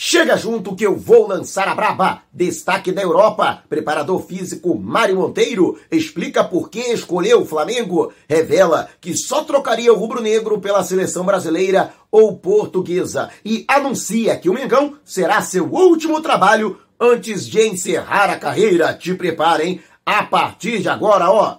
Chega junto que eu vou lançar a braba. Destaque da Europa. Preparador físico Mário Monteiro explica por que escolheu o Flamengo. Revela que só trocaria o rubro-negro pela seleção brasileira ou portuguesa. E anuncia que o Mengão será seu último trabalho antes de encerrar a carreira. Te preparem. A partir de agora, ó.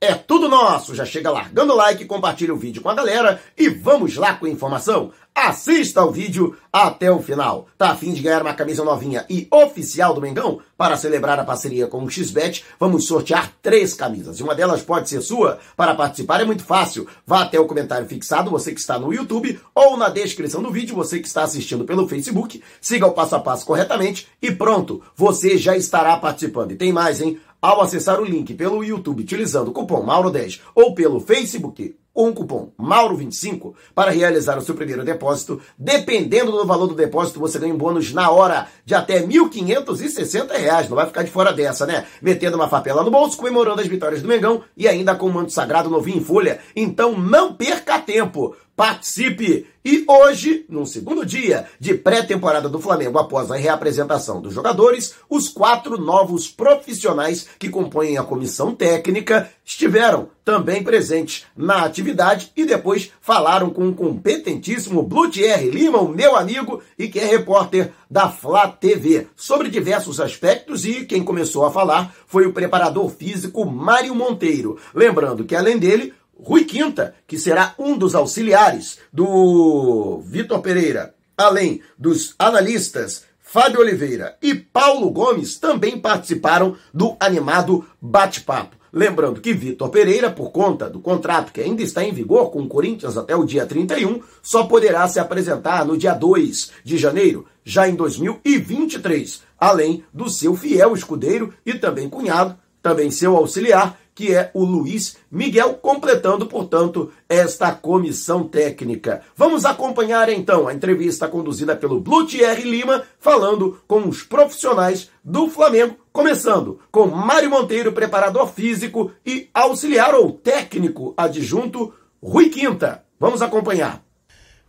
É tudo nosso! Já chega largando o like, compartilha o vídeo com a galera e vamos lá com a informação. Assista ao vídeo até o final. Tá afim de ganhar uma camisa novinha e oficial do Mengão? Para celebrar a parceria com o XBET, vamos sortear três camisas. E uma delas pode ser sua. Para participar é muito fácil. Vá até o comentário fixado, você que está no YouTube, ou na descrição do vídeo, você que está assistindo pelo Facebook. Siga o passo a passo corretamente e pronto, você já estará participando. E tem mais, hein? Ao acessar o link pelo YouTube utilizando o cupom Mauro10 ou pelo Facebook o cupom Mauro25 para realizar o seu primeiro depósito. Dependendo do valor do depósito, você ganha um bônus na hora de até R$ 1.560. Não vai ficar de fora dessa, né? Metendo uma papela no bolso, comemorando as vitórias do Mengão e ainda com o manto sagrado novinho em folha. Então não perca tempo. Participe! E hoje, num segundo dia de pré-temporada do Flamengo após a reapresentação dos jogadores, os quatro novos profissionais que compõem a comissão técnica estiveram também presentes na atividade e depois falaram com o competentíssimo Blutier Lima, o meu amigo e que é repórter da Flá TV, sobre diversos aspectos e quem começou a falar foi o preparador físico Mário Monteiro. Lembrando que além dele, Rui Quinta, que será um dos auxiliares do Vitor Pereira, além dos analistas Fábio Oliveira e Paulo Gomes, também participaram do animado bate-papo. Lembrando que Vitor Pereira, por conta do contrato que ainda está em vigor com o Corinthians até o dia 31, só poderá se apresentar no dia 2 de janeiro, já em 2023, além do seu fiel escudeiro e também cunhado, também seu auxiliar, que é o Luiz Miguel, completando, portanto, esta comissão técnica. Vamos acompanhar então a entrevista conduzida pelo Blutier Lima, falando com os profissionais do Flamengo, começando com Mário Monteiro, preparador físico e auxiliar ou técnico adjunto Rui Quinta. Vamos acompanhar.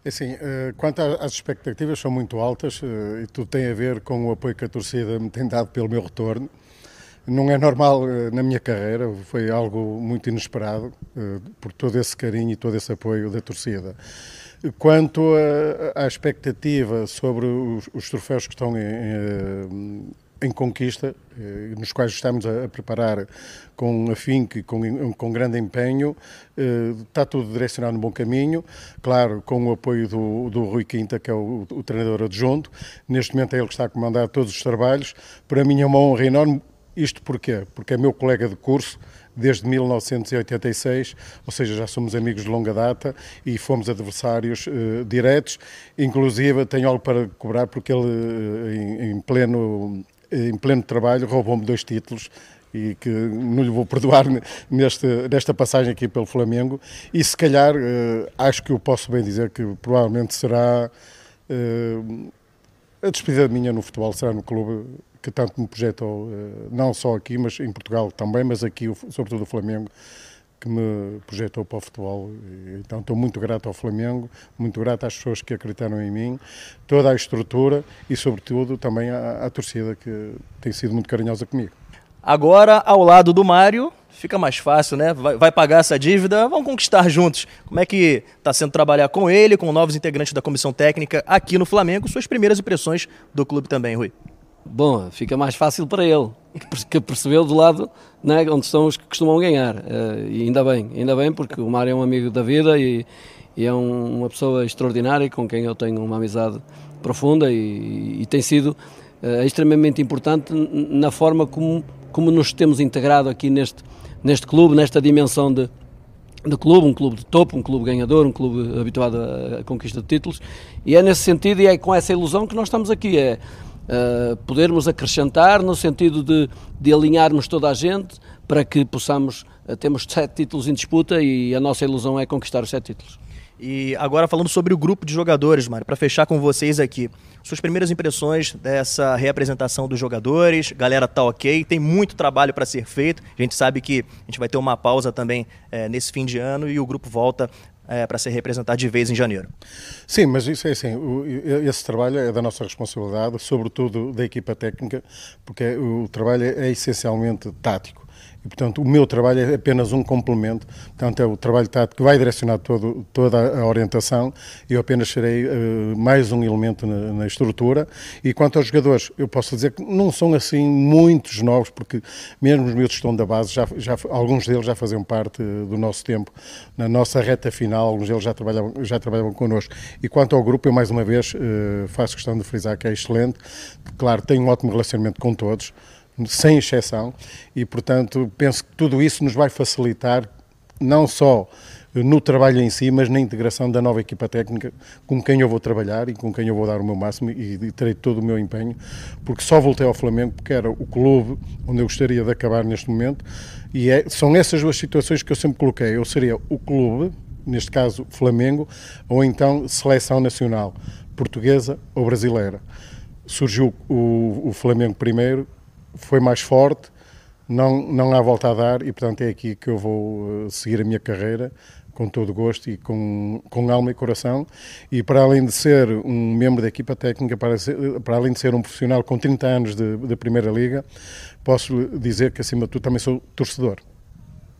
Assim, quanto às expectativas são muito altas eh, e tudo tem a ver com o apoio que a torcida me tem dado pelo meu retorno. Não é normal eh, na minha carreira, foi algo muito inesperado eh, por todo esse carinho e todo esse apoio da torcida. Quanto à expectativa sobre os, os, troféus que estão em, em, em, conquista, eh, nos quais estamos a, a preparar com afinco e com, com grande empenho, está tudo direcionado no bom caminho, claro, com o apoio do, do Rui Quinta, que é o, o treinador adjunto. Neste momento é ele que está a comandar todos os trabalhos. Para mim é uma honra enorme isto porquê? Porque é meu colega de curso desde 1986, ou seja, já somos amigos de longa data e fomos adversários uh, diretos. Inclusive, tenho algo para cobrar porque ele, uh, em, em, pleno, em pleno trabalho, roubou-me dois títulos e que não lhe vou perdoar neste, nesta passagem aqui pelo Flamengo. E se calhar, uh, acho que eu posso bem dizer que provavelmente será a despedida minha no futebol, será no clube que tanto me projetou, eh, não só aqui, mas em Portugal também, mas aqui, sobretudo o Flamengo, que me projetou para o futebol. Então estou muito grato ao Flamengo, muito grato às pessoas que acreditaram em mim, toda a estrutura e, sobretudo, também à, à torcida que tem sido muito carinhosa comigo. Agora, ao lado do Mário, fica mais fácil, né? Vai, vai, pagar essa dívida, vamos conquistar juntos. Como é que está sendo trabalhar com ele, com novos integrantes da comissão técnica aqui no Flamengo? Suas primeiras impressões do clube também, Rui. Bom, fica mais fácil para ele, que percebeu do lado né, onde estão os que costumam ganhar. Uh, e ainda bem, ainda bem, porque o Mário é um amigo da vida e, e é um, uma pessoa extraordinária com quem eu tenho uma amizade profunda e, e tem sido uh, extremamente importante na forma como, como nos temos integrado aqui neste, neste clube, nesta dimensão de, de clube, um clube de topo, um clube ganhador, um clube habituado à conquista de títulos, e é nesse sentido e é com essa ilusão que nós estamos aqui. É, uh, podermos acrescentar no sentido de, de alinharmos toda a gente para que possamos, uh, temos sete títulos em disputa e a nossa ilusão é conquistar os sete títulos. E agora falando sobre o grupo de jogadores, Mário, para fechar com vocês aqui. Suas primeiras impressões dessa reapresentação dos jogadores, galera tá ok, tem muito trabalho para ser feito. A gente sabe que a gente vai ter uma pausa também é, nesse fim de ano e o grupo volta é, para ser representado de vez em janeiro. Sim, mas isso é assim, o, esse trabalho é da nossa responsabilidade, sobretudo da equipa técnica, porque o trabalho é essencialmente tático. Portanto, o meu trabalho é apenas um complemento. Portanto, é o trabalho que vai direcionar todo, toda a orientação eu apenas serei uh, mais um elemento na, na, estrutura. E quanto aos jogadores, eu posso dizer que não são assim muitos novos, porque mesmo os meus que estão da base, já, já, alguns deles já faziam parte do nosso tempo, na nossa reta final, alguns deles já trabalhavam, já trabalhavam connosco. E quanto ao grupo, eu mais uma vez uh, faço questão de frisar que é excelente. Claro, tenho um ótimo relacionamento com todos sem exceção, e portanto penso que tudo isso nos vai facilitar não só no trabalho em si, mas na integração da nova equipa técnica com quem eu vou trabalhar e com quem eu vou dar o meu máximo e, terei todo o meu empenho, porque só voltei ao Flamengo porque era o clube onde eu gostaria de acabar neste momento e é, são essas duas situações que eu sempre coloquei. Eu seria o clube, neste caso Flamengo, ou então seleção nacional, portuguesa ou brasileira. Surgiu o, o Flamengo primeiro foi mais forte, não, não há volta a dar e, portanto, é aqui que eu vou eh, seguir a minha carreira com todo gosto e com, com alma e coração. E para além de ser um membro da equipa técnica, para, ser, para além de ser um profissional com 30 anos de, de Primeira Liga, posso dizer que, acima de tudo, também sou torcedor.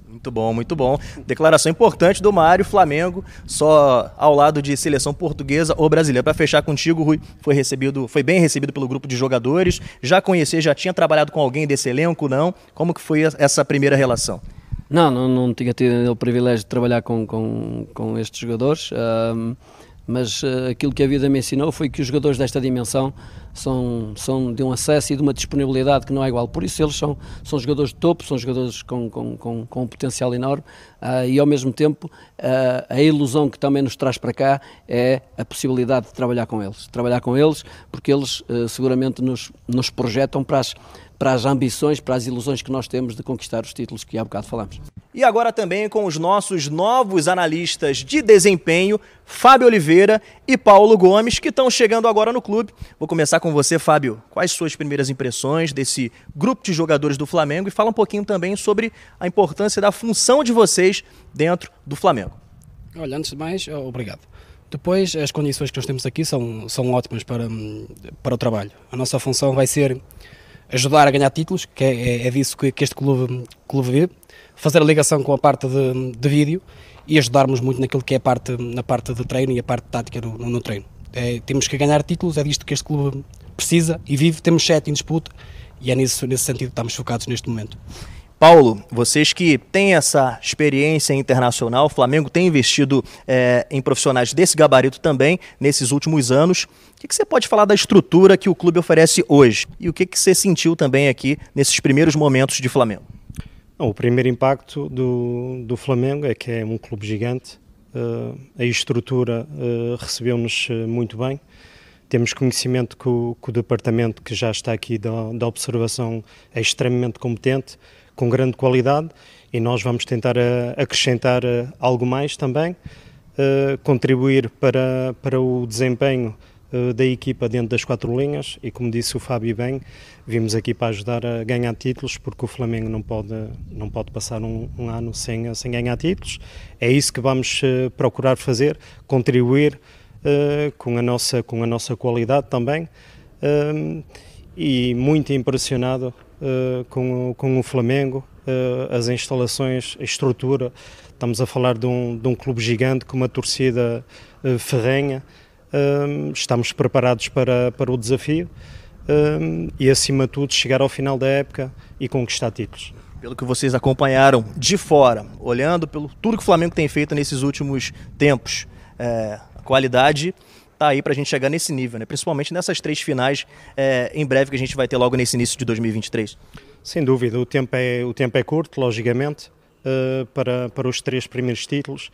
Muito bom, muito bom. Declaração importante do Mário, Flamengo, só ao lado de seleção portuguesa ou brasileira. Para fechar contigo, Rui, foi recebido, foi bem recebido pelo grupo de jogadores. Já conhecia, já tinha trabalhado com alguém desse elenco, não? Como que foi essa primeira relação? Não, não, não tinha tido o privilégio de trabalhar com, com, com estes jogadores. Mas uh, aquilo que a vida me ensinou foi que os jogadores desta dimensão são, são de um acesso e de uma disponibilidade que não é igual. Por isso, eles são, são jogadores de topo, são jogadores com, com, com, com um potencial enorme uh, e, ao mesmo tempo, uh, a ilusão que também nos traz para cá é a possibilidade de trabalhar com eles. Trabalhar com eles porque eles seguramente nos, nos projetam para as para as ambições, para as ilusões que nós temos de conquistar os títulos que há bocado falamos. E agora também com os nossos novos analistas de desempenho, Fábio Oliveira e Paulo Gomes, que estão chegando agora no clube. Vou começar com você, Fábio. Quais suas primeiras impressões desse grupo de jogadores do Flamengo e fala um pouquinho também sobre a importância da função de vocês dentro do Flamengo. Olha, antes de mais, obrigado. Depois, as condições que nós temos aqui são, são ótimas para, para o trabalho. A nossa função vai ser ajudar a ganhar títulos, que é, é, é disso que, que, este clube, clube vive, fazer a ligação com a parte de, de, vídeo e ajudarmos muito naquilo que é a parte, na parte de treino e a parte tática no, no treino. É, temos que ganhar títulos, é disto que este clube precisa e vive. Temos sete em disputa e é nisso, nesse sentido que estamos focados neste momento. Paulo, vocês que têm essa experiência internacional, o Flamengo tem investido é, em profissionais desse gabarito também nesses últimos anos. O que, que, você pode falar da estrutura que o clube oferece hoje? E o que, que você sentiu também aqui nesses primeiros momentos de Flamengo? o primeiro impacto do, do Flamengo é que é um clube gigante, uh, a estrutura uh, recebeu-nos eh, muito bem. Temos conhecimento que o, que o, departamento que já está aqui da, da observação é extremamente competente com grande qualidade e nós vamos tentar uh, acrescentar uh, algo mais também, uh, contribuir para, para o desempenho da equipa dentro das quatro linhas e como disse o Fábio bem, vimos aqui para ajudar a ganhar títulos porque o Flamengo não pode, não pode passar um, um ano sem, sem ganhar títulos. É isso que vamos procurar fazer, contribuir com, a nossa, com a nossa qualidade também e muito impressionado uh, com, com o Flamengo, uh, as instalações, a estrutura. Estamos a falar de um, de um clube gigante com uma torcida uh, ferrenha. estamos preparados para, para o desafio e, acima de tudo, chegar ao final da época e conquistar títulos pelo que vocês acompanharam de fora, olhando pelo tudo que o Flamengo tem feito nesses últimos tempos, é, a qualidade tá aí para a gente chegar nesse nível, né? principalmente nessas três finais é, em breve que a gente vai ter logo nesse início de 2023. Sem dúvida, o tempo é, o tempo é curto, logicamente, uh, para, para os três primeiros títulos,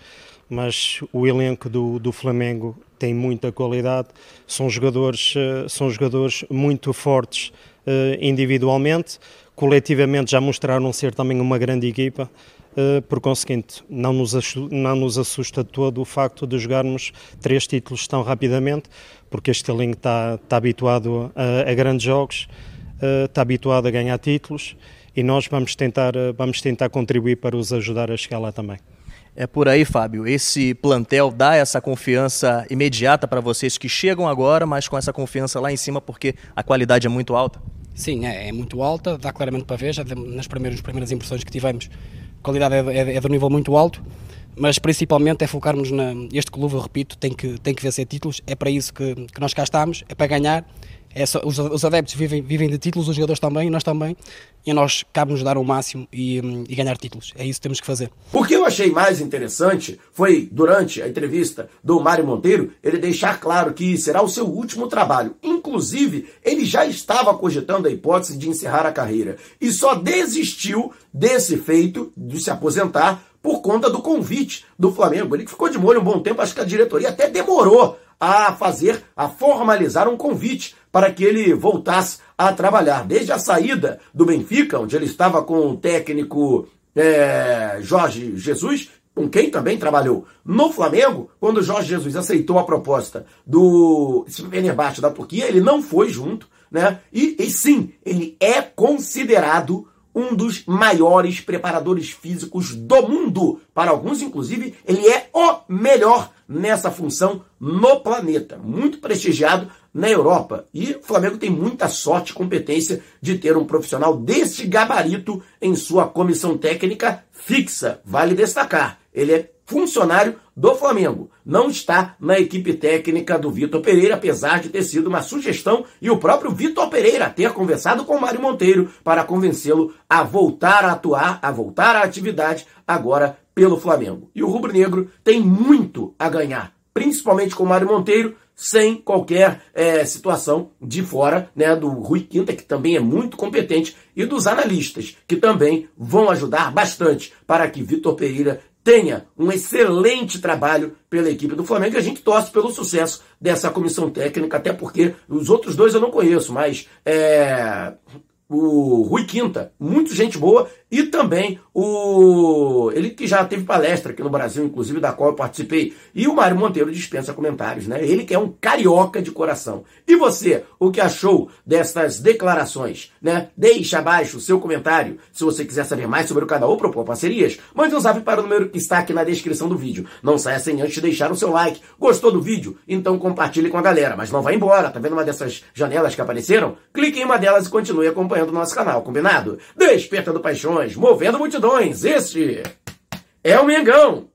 mas o elenco do, do Flamengo tem muita qualidade, são jogadores, uh, são jogadores muito fortes uh, individualmente, coletivamente já mostraram ser também uma grande equipa por conseguinte, não nos, assusta, não nos assusta todo o facto de jogarmos três títulos tão rapidamente, porque este elenco está, está habituado a, a, grandes jogos, eh, está habituado a ganhar títulos e nós vamos tentar, eh, vamos tentar contribuir para os ajudar a chegar lá também. É por aí, Fábio. Esse plantel dá essa confiança imediata para vocês que chegam agora, mas com essa confiança lá em cima porque a qualidade é muito alta? Sim, é, é muito alta, dá claramente para ver, já nas primeiras, primeiras impressões que tivemos, qualidade é, é, é de um nível muito alto, mas principalmente é focarmos na. Este clube, eu repito, tem que, tem que vencer títulos, é para isso que, que nós cá estamos, é para ganhar é os, os, adeptos vivem, vivem de títulos, os jogadores também, nós também, e nós cabe-nos dar o máximo e, hum, e, ganhar títulos. É isso que temos que fazer. O que eu achei mais interessante foi, durante a entrevista do Mário Monteiro, ele deixar claro que será o seu último trabalho. Inclusive, ele já estava cogitando a hipótese de encerrar a carreira e só desistiu desse feito de se aposentar por conta do convite do Flamengo. Ele ficou de molho um bom tempo, acho que a diretoria até demorou a fazer, a formalizar um convite para que ele voltasse a trabalhar. Desde a saída do Benfica, onde ele estava com o técnico é, Jorge Jesus, com quem também trabalhou no Flamengo, quando Jorge Jesus aceitou a proposta do Fenerbahçe da Turquia, ele não foi junto, né? E, e sim, ele é considerado um dos maiores preparadores físicos do mundo. Para alguns, inclusive, ele é o melhor nessa função no planeta. Muito prestigiado na Europa. E o Flamengo tem muita sorte e competência de ter um profissional desse gabarito em sua comissão técnica fixa. Vale destacar. Ele é funcionário do Flamengo. Não está na equipe técnica do Vitor Pereira, apesar de ter sido uma sugestão e o próprio Vitor Pereira ter conversado com Mário Monteiro para convencê-lo a voltar a atuar, a voltar à atividade agora pelo Flamengo. E o Rubro Negro tem muito a ganhar, principalmente com o Mário Monteiro, sem qualquer é, situação de fora né, do Rui Quinta, que também é muito competente, e dos analistas, que também vão ajudar bastante para que Vitor Pereira tenha um excelente trabalho pela equipe do Flamengo. E a gente torce pelo sucesso dessa comissão técnica, até porque os outros dois eu não conheço, mas é, o Rui Quinta, muito gente boa, e também o ele que já teve palestra aqui no Brasil, inclusive da qual eu participei, e o Mário Monteiro dispensa comentários, né? Ele que é um carioca de coração. E você, o que achou dessas declarações, né? Deixa abaixo o seu comentário. Se você quiser saber mais sobre o canal ou propor parcerias, mande um zap para o número que está aqui na descrição do vídeo. Não saia sem antes deixar o seu like. Gostou do vídeo? Então compartilhe com a galera, mas não vá embora. Tá vendo uma dessas janelas que apareceram? Clique em uma delas e continue acompanhando o nosso canal, combinado? Desperta do Paixões multidões, movendo multidões. Este é o Mengão.